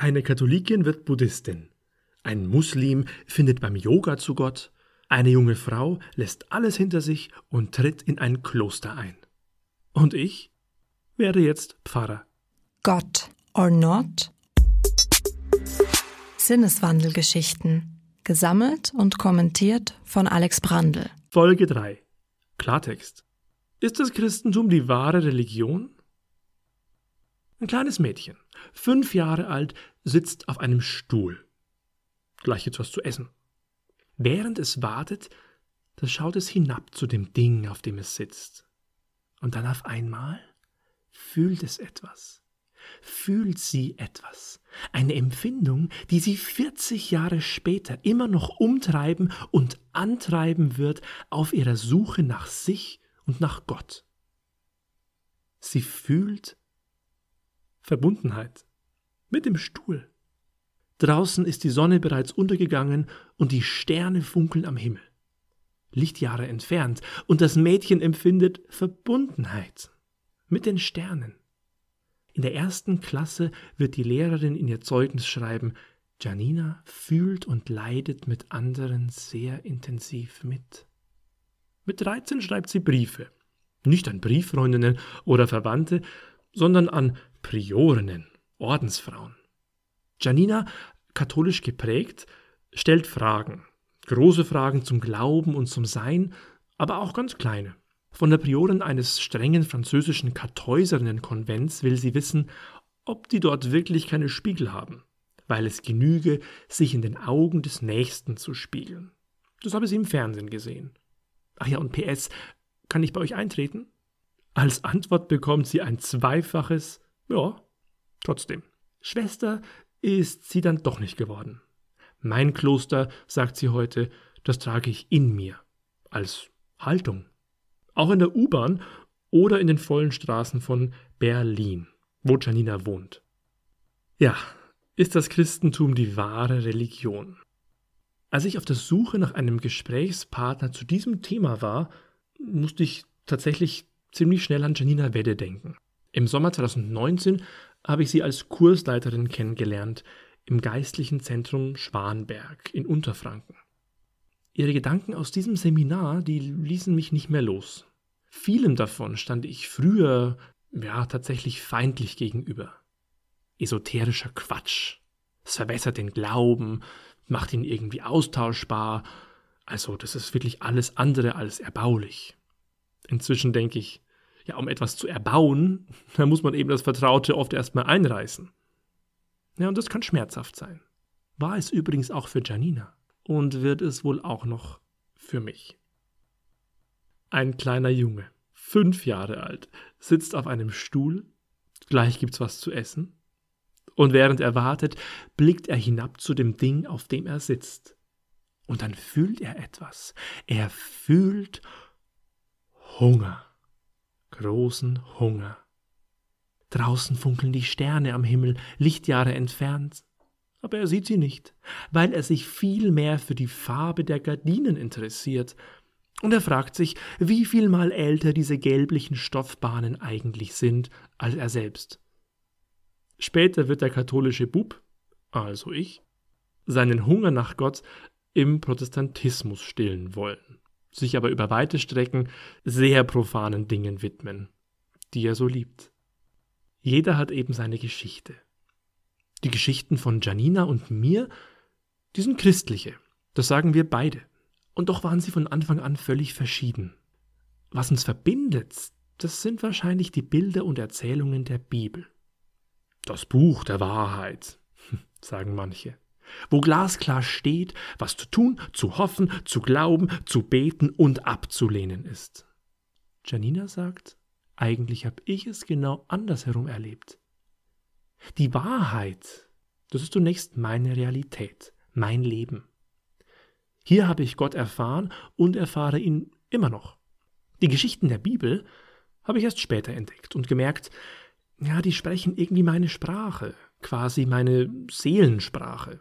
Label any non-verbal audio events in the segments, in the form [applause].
Eine Katholikin wird Buddhistin. Ein Muslim findet beim Yoga zu Gott. Eine junge Frau lässt alles hinter sich und tritt in ein Kloster ein. Und ich werde jetzt Pfarrer. Gott or not? Sinneswandelgeschichten. Gesammelt und kommentiert von Alex Brandl. Folge 3. Klartext. Ist das Christentum die wahre Religion? Ein kleines Mädchen, fünf Jahre alt, sitzt auf einem Stuhl. Gleich etwas zu essen. Während es wartet, da schaut es hinab zu dem Ding, auf dem es sitzt. Und dann auf einmal fühlt es etwas. Fühlt sie etwas. Eine Empfindung, die sie 40 Jahre später immer noch umtreiben und antreiben wird auf ihrer Suche nach sich und nach Gott. Sie fühlt Verbundenheit mit dem Stuhl. Draußen ist die Sonne bereits untergegangen und die Sterne funkeln am Himmel. Lichtjahre entfernt, und das Mädchen empfindet Verbundenheit mit den Sternen. In der ersten Klasse wird die Lehrerin in ihr Zeugnis schreiben, Janina fühlt und leidet mit anderen sehr intensiv mit. Mit 13 schreibt sie Briefe. Nicht an Brieffreundinnen oder Verwandte, sondern an Priorinnen, Ordensfrauen. Janina, katholisch geprägt, stellt Fragen. Große Fragen zum Glauben und zum Sein, aber auch ganz kleine. Von der Priorin eines strengen französischen Kartäuserinnenkonvents will sie wissen, ob die dort wirklich keine Spiegel haben, weil es genüge, sich in den Augen des Nächsten zu spiegeln. Das habe sie im Fernsehen gesehen. Ach ja, und PS, kann ich bei euch eintreten? Als Antwort bekommt sie ein zweifaches Ja, trotzdem. Schwester ist sie dann doch nicht geworden. Mein Kloster, sagt sie heute, das trage ich in mir, als Haltung. Auch in der U-Bahn oder in den vollen Straßen von Berlin, wo Janina wohnt. Ja, ist das Christentum die wahre Religion? Als ich auf der Suche nach einem Gesprächspartner zu diesem Thema war, musste ich tatsächlich ziemlich schnell an Janina Wedde denken. Im Sommer 2019 habe ich sie als Kursleiterin kennengelernt im geistlichen Zentrum Schwanberg in Unterfranken. Ihre Gedanken aus diesem Seminar, die ließen mich nicht mehr los. Vielem davon stand ich früher, ja, tatsächlich feindlich gegenüber. Esoterischer Quatsch. Es verwässert den Glauben, macht ihn irgendwie austauschbar. Also, das ist wirklich alles andere als erbaulich. Inzwischen denke ich, ja, um etwas zu erbauen, [laughs] da muss man eben das Vertraute oft erstmal einreißen. Ja, und das kann schmerzhaft sein. War es übrigens auch für Janina und wird es wohl auch noch für mich. Ein kleiner Junge, fünf Jahre alt, sitzt auf einem Stuhl, gleich gibt's was zu essen, und während er wartet, blickt er hinab zu dem Ding, auf dem er sitzt. Und dann fühlt er etwas. Er fühlt Hunger großen Hunger. Draußen funkeln die Sterne am Himmel, Lichtjahre entfernt, aber er sieht sie nicht, weil er sich viel mehr für die Farbe der Gardinen interessiert, und er fragt sich, wie viel mal älter diese gelblichen Stoffbahnen eigentlich sind als er selbst. Später wird der katholische Bub, also ich, seinen Hunger nach Gott im Protestantismus stillen wollen sich aber über weite Strecken sehr profanen Dingen widmen, die er so liebt. Jeder hat eben seine Geschichte. Die Geschichten von Janina und mir, die sind christliche, das sagen wir beide. Und doch waren sie von Anfang an völlig verschieden. Was uns verbindet, das sind wahrscheinlich die Bilder und Erzählungen der Bibel. Das Buch der Wahrheit, [laughs] sagen manche wo glasklar steht, was zu tun, zu hoffen, zu glauben, zu beten und abzulehnen ist. Janina sagt, eigentlich habe ich es genau andersherum erlebt. Die Wahrheit, das ist zunächst meine Realität, mein Leben. Hier habe ich Gott erfahren und erfahre ihn immer noch. Die Geschichten der Bibel habe ich erst später entdeckt und gemerkt, ja, die sprechen irgendwie meine Sprache, quasi meine Seelensprache.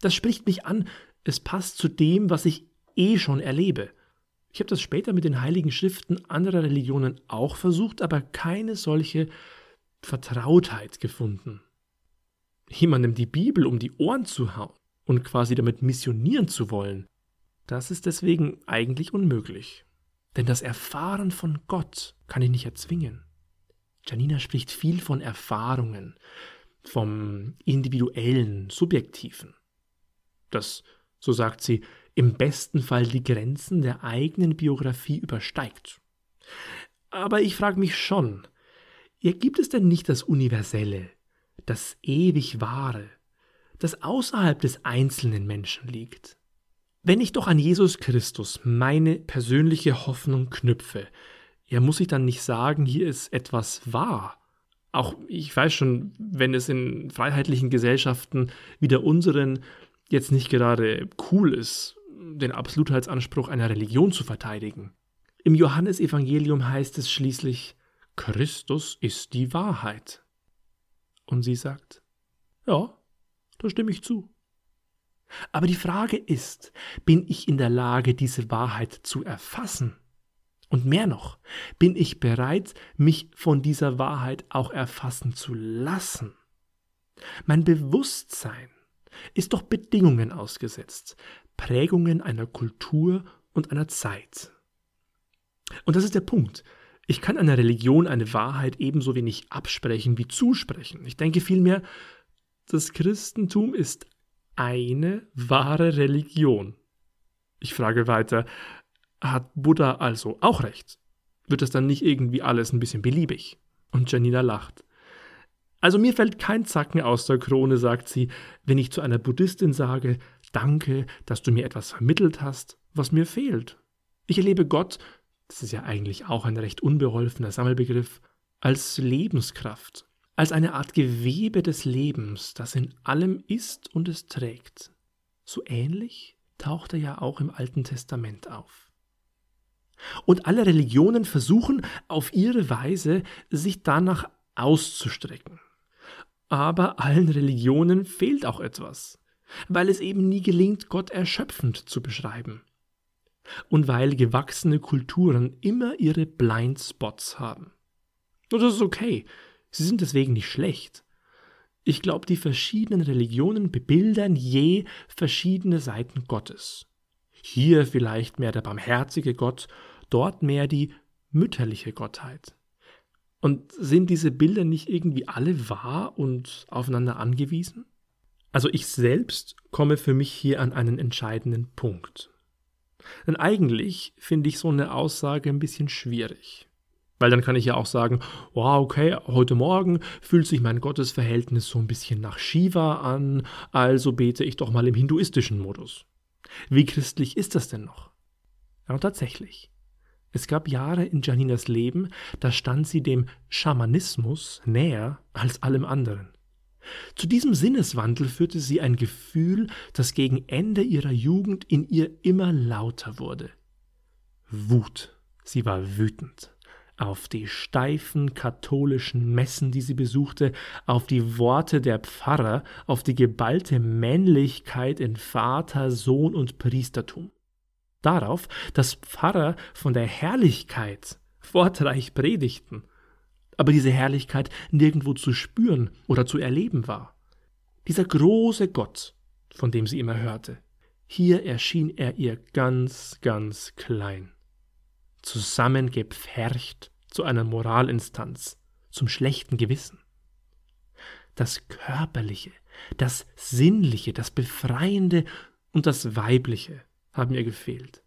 Das spricht mich an, es passt zu dem, was ich eh schon erlebe. Ich habe das später mit den heiligen Schriften anderer Religionen auch versucht, aber keine solche Vertrautheit gefunden. jemandem die Bibel um die Ohren zu hauen und quasi damit missionieren zu wollen, das ist deswegen eigentlich unmöglich. Denn das Erfahren von Gott kann ich nicht erzwingen. Janina spricht viel von Erfahrungen, vom individuellen, subjektiven, das, so sagt sie, im besten Fall die Grenzen der eigenen Biografie übersteigt. Aber ich frage mich schon, ja, gibt es denn nicht das Universelle, das ewig Wahre, das außerhalb des einzelnen Menschen liegt? Wenn ich doch an Jesus Christus meine persönliche Hoffnung knüpfe, ja, muss ich dann nicht sagen, hier ist etwas wahr. Auch ich weiß schon, wenn es in freiheitlichen Gesellschaften wie der unseren jetzt nicht gerade cool ist, den Absolutheitsanspruch einer Religion zu verteidigen. Im Johannesevangelium heißt es schließlich, Christus ist die Wahrheit. Und sie sagt, ja, da stimme ich zu. Aber die Frage ist, bin ich in der Lage, diese Wahrheit zu erfassen? Und mehr noch, bin ich bereit, mich von dieser Wahrheit auch erfassen zu lassen? Mein Bewusstsein ist doch Bedingungen ausgesetzt, Prägungen einer Kultur und einer Zeit. Und das ist der Punkt. Ich kann einer Religion eine Wahrheit ebenso wenig absprechen wie zusprechen. Ich denke vielmehr, das Christentum ist eine wahre Religion. Ich frage weiter, hat Buddha also auch recht? Wird das dann nicht irgendwie alles ein bisschen beliebig? Und Janina lacht. Also mir fällt kein Zacken aus der Krone, sagt sie, wenn ich zu einer Buddhistin sage, danke, dass du mir etwas vermittelt hast, was mir fehlt. Ich erlebe Gott, das ist ja eigentlich auch ein recht unbeholfener Sammelbegriff, als Lebenskraft, als eine Art Gewebe des Lebens, das in allem ist und es trägt. So ähnlich taucht er ja auch im Alten Testament auf. Und alle Religionen versuchen auf ihre Weise, sich danach auszustrecken. Aber allen Religionen fehlt auch etwas, weil es eben nie gelingt, Gott erschöpfend zu beschreiben. Und weil gewachsene Kulturen immer ihre Blindspots haben. Und das ist okay, sie sind deswegen nicht schlecht. Ich glaube, die verschiedenen Religionen bebildern je verschiedene Seiten Gottes. Hier vielleicht mehr der barmherzige Gott, dort mehr die mütterliche Gottheit. Und sind diese Bilder nicht irgendwie alle wahr und aufeinander angewiesen? Also ich selbst komme für mich hier an einen entscheidenden Punkt. Denn eigentlich finde ich so eine Aussage ein bisschen schwierig. Weil dann kann ich ja auch sagen, wow, okay, heute Morgen fühlt sich mein Gottesverhältnis so ein bisschen nach Shiva an, also bete ich doch mal im hinduistischen Modus. Wie christlich ist das denn noch? Ja, tatsächlich. Es gab Jahre in Janinas Leben, da stand sie dem Schamanismus näher als allem anderen. Zu diesem Sinneswandel führte sie ein Gefühl, das gegen Ende ihrer Jugend in ihr immer lauter wurde. Wut. Sie war wütend. Auf die steifen katholischen Messen, die sie besuchte, auf die Worte der Pfarrer, auf die geballte Männlichkeit in Vater, Sohn und Priestertum darauf, dass Pfarrer von der Herrlichkeit wortreich predigten, aber diese Herrlichkeit nirgendwo zu spüren oder zu erleben war. Dieser große Gott, von dem sie immer hörte, hier erschien er ihr ganz, ganz klein, zusammengepfercht zu einer Moralinstanz, zum schlechten Gewissen. Das Körperliche, das Sinnliche, das Befreiende und das Weibliche haben ihr gefehlt.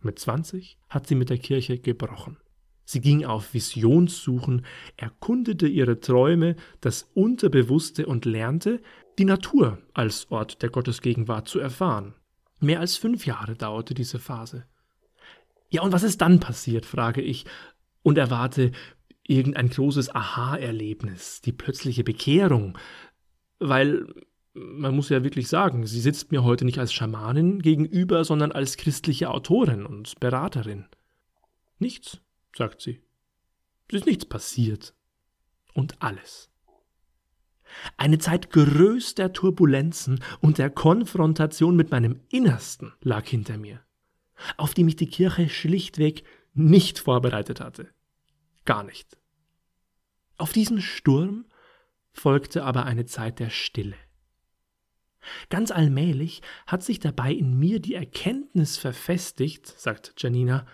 Mit 20 hat sie mit der Kirche gebrochen. Sie ging auf Visionssuchen, erkundete ihre Träume, das Unterbewusste und lernte, die Natur als Ort der Gottesgegenwart zu erfahren. Mehr als fünf Jahre dauerte diese Phase. Ja, und was ist dann passiert, frage ich, und erwarte irgendein großes Aha-Erlebnis, die plötzliche Bekehrung, weil man muss ja wirklich sagen, sie sitzt mir heute nicht als Schamanin gegenüber, sondern als christliche Autorin und Beraterin. Nichts, sagt sie. Es ist nichts passiert. Und alles. Eine Zeit größter Turbulenzen und der Konfrontation mit meinem Innersten lag hinter mir, auf die mich die Kirche schlichtweg nicht vorbereitet hatte. Gar nicht. Auf diesen Sturm folgte aber eine Zeit der Stille. Ganz allmählich hat sich dabei in mir die Erkenntnis verfestigt, sagt Janina,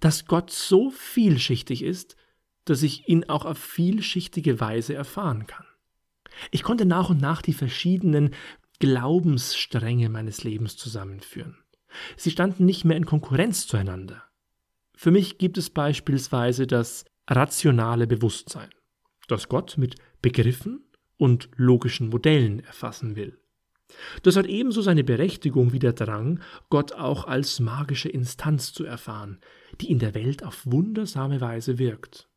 dass Gott so vielschichtig ist, dass ich ihn auch auf vielschichtige Weise erfahren kann. Ich konnte nach und nach die verschiedenen Glaubensstränge meines Lebens zusammenführen. Sie standen nicht mehr in Konkurrenz zueinander. Für mich gibt es beispielsweise das rationale Bewusstsein, das Gott mit Begriffen und logischen Modellen erfassen will. Das hat ebenso seine Berechtigung wie der Drang, Gott auch als magische Instanz zu erfahren, die in der Welt auf wundersame Weise wirkt.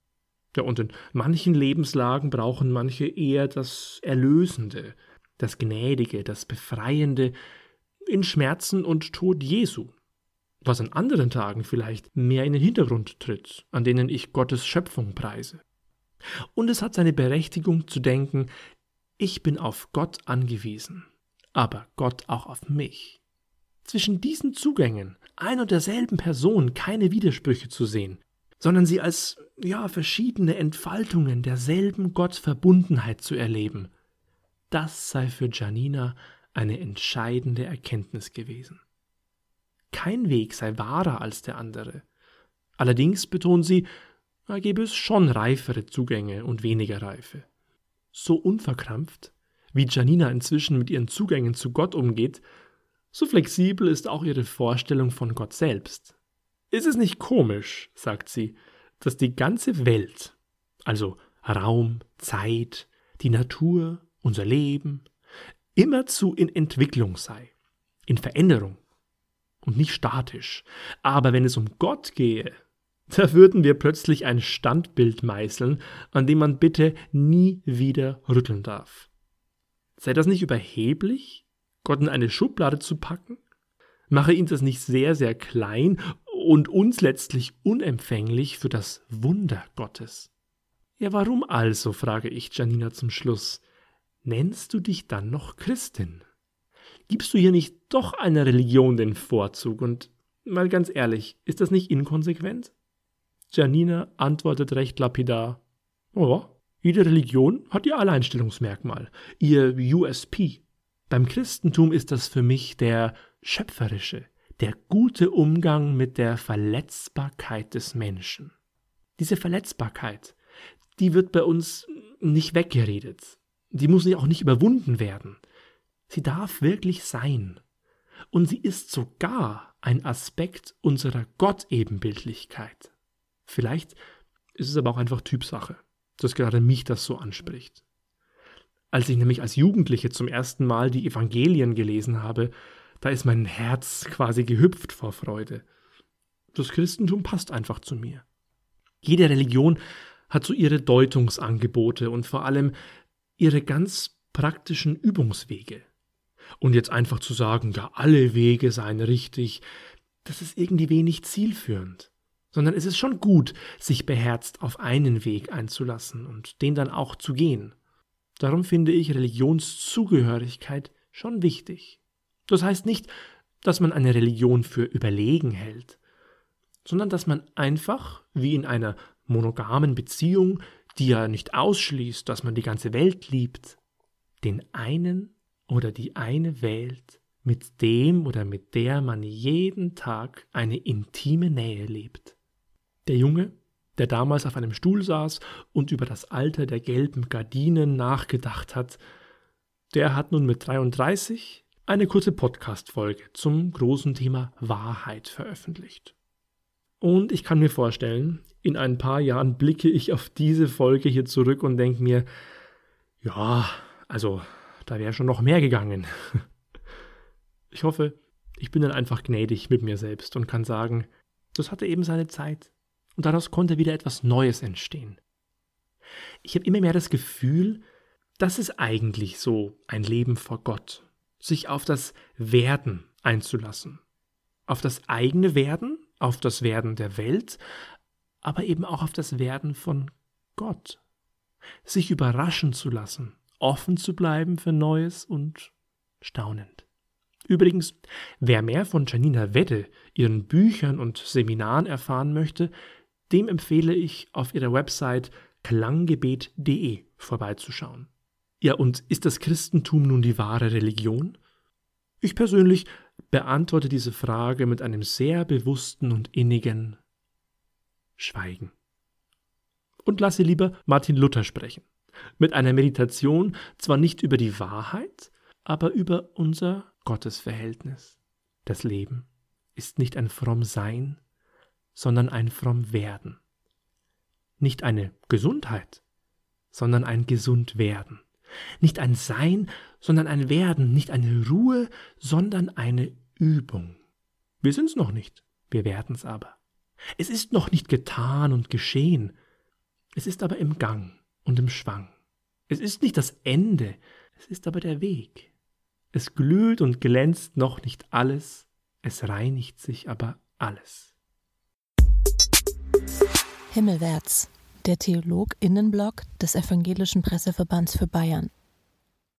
Ja, und in manchen Lebenslagen brauchen manche eher das Erlösende, das Gnädige, das Befreiende in Schmerzen und Tod Jesu, was an anderen Tagen vielleicht mehr in den Hintergrund tritt, an denen ich Gottes Schöpfung preise. Und es hat seine Berechtigung zu denken, ich bin auf Gott angewiesen, aber Gott auch auf mich. Zwischen diesen Zugängen ein und derselben Person keine Widersprüche zu sehen, sondern sie als ja verschiedene Entfaltungen derselben Gottverbundenheit zu erleben, das sei für Janina eine entscheidende Erkenntnis gewesen. Kein Weg sei wahrer als der andere. Allerdings, betont sie, da gebe es schon reifere Zugänge und weniger reife. So unverkrampft, wie Janina inzwischen mit ihren Zugängen zu Gott umgeht, so flexibel ist auch ihre Vorstellung von Gott selbst. Ist es nicht komisch, sagt sie, dass die ganze Welt, also Raum, Zeit, die Natur, unser Leben, immerzu in Entwicklung sei, in Veränderung und nicht statisch. Aber wenn es um Gott gehe, da würden wir plötzlich ein Standbild meißeln, an dem man bitte nie wieder rütteln darf. Sei das nicht überheblich, Gott in eine Schublade zu packen? Mache ihn das nicht sehr, sehr klein und uns letztlich unempfänglich für das Wunder Gottes? Ja, warum also, frage ich Janina zum Schluss, nennst du dich dann noch Christin? Gibst du hier nicht doch einer Religion den Vorzug? Und mal ganz ehrlich, ist das nicht inkonsequent? Janina antwortet recht lapidar: Oh, jede Religion hat ihr Alleinstellungsmerkmal, ihr USP. Beim Christentum ist das für mich der schöpferische, der gute Umgang mit der Verletzbarkeit des Menschen. Diese Verletzbarkeit, die wird bei uns nicht weggeredet die muss auch nicht überwunden werden. Sie darf wirklich sein. Und sie ist sogar ein Aspekt unserer Gottebenbildlichkeit. Vielleicht ist es aber auch einfach Typsache, dass gerade mich das so anspricht. Als ich nämlich als Jugendliche zum ersten Mal die Evangelien gelesen habe, da ist mein Herz quasi gehüpft vor Freude. Das Christentum passt einfach zu mir. Jede Religion hat so ihre Deutungsangebote und vor allem ihre ganz praktischen Übungswege. Und jetzt einfach zu sagen, ja, alle Wege seien richtig, das ist irgendwie wenig zielführend. Sondern es ist schon gut, sich beherzt auf einen Weg einzulassen und den dann auch zu gehen. Darum finde ich Religionszugehörigkeit schon wichtig. Das heißt nicht, dass man eine Religion für überlegen hält, sondern dass man einfach, wie in einer monogamen Beziehung, die ja nicht ausschließt, dass man die ganze Welt liebt, den einen oder die eine wählt, mit dem oder mit der man jeden Tag eine intime Nähe lebt. Der Junge, der damals auf einem Stuhl saß und über das Alter der gelben Gardinen nachgedacht hat, der hat nun mit 33 eine kurze Podcast-Folge zum großen Thema Wahrheit veröffentlicht. Und ich kann mir vorstellen, in ein paar Jahren blicke ich auf diese Folge hier zurück und denke mir, ja, also da wäre schon noch mehr gegangen. [laughs] Ich hoffe, ich bin dann einfach gnädig mit mir selbst und kann sagen, das hatte eben seine Zeit und daraus konnte wieder etwas Neues entstehen. Ich habe immer mehr das Gefühl, das ist eigentlich so ein Leben vor Gott, sich auf das Werden einzulassen, auf das eigene Werden, auf das Werden der Welt, aber eben auch auf das Werden von Gott. Sich überraschen zu lassen, offen zu bleiben für Neues und staunend. Übrigens, wer mehr von Janina Wedde, ihren Büchern und Seminaren erfahren möchte, dem empfehle ich auf ihrer Website klanggebet.de vorbeizuschauen. Ja, und ist das Christentum nun die wahre Religion? Ich persönlich beantworte diese Frage mit einem sehr bewussten und innigen Schweigen. Und lasse lieber Martin Luther sprechen. Mit einer Meditation zwar nicht über die Wahrheit, aber über unser Gottesverhältnis. Das Leben ist nicht ein fromm Sein, sondern ein fromm Werden. Nicht eine Gesundheit, sondern ein gesund Werden. Nicht ein Sein, sondern ein Werden, nicht eine Ruhe, sondern eine Übung. Wir sind's noch nicht, wir werden's aber. Es ist noch nicht getan und geschehen, es ist aber im Gang und im Schwang. Es ist nicht das Ende, es ist aber der Weg. Es glüht und glänzt noch nicht alles, es reinigt sich aber alles. Himmelwärts, der Theolog Innenblock des Evangelischen Presseverbands für Bayern.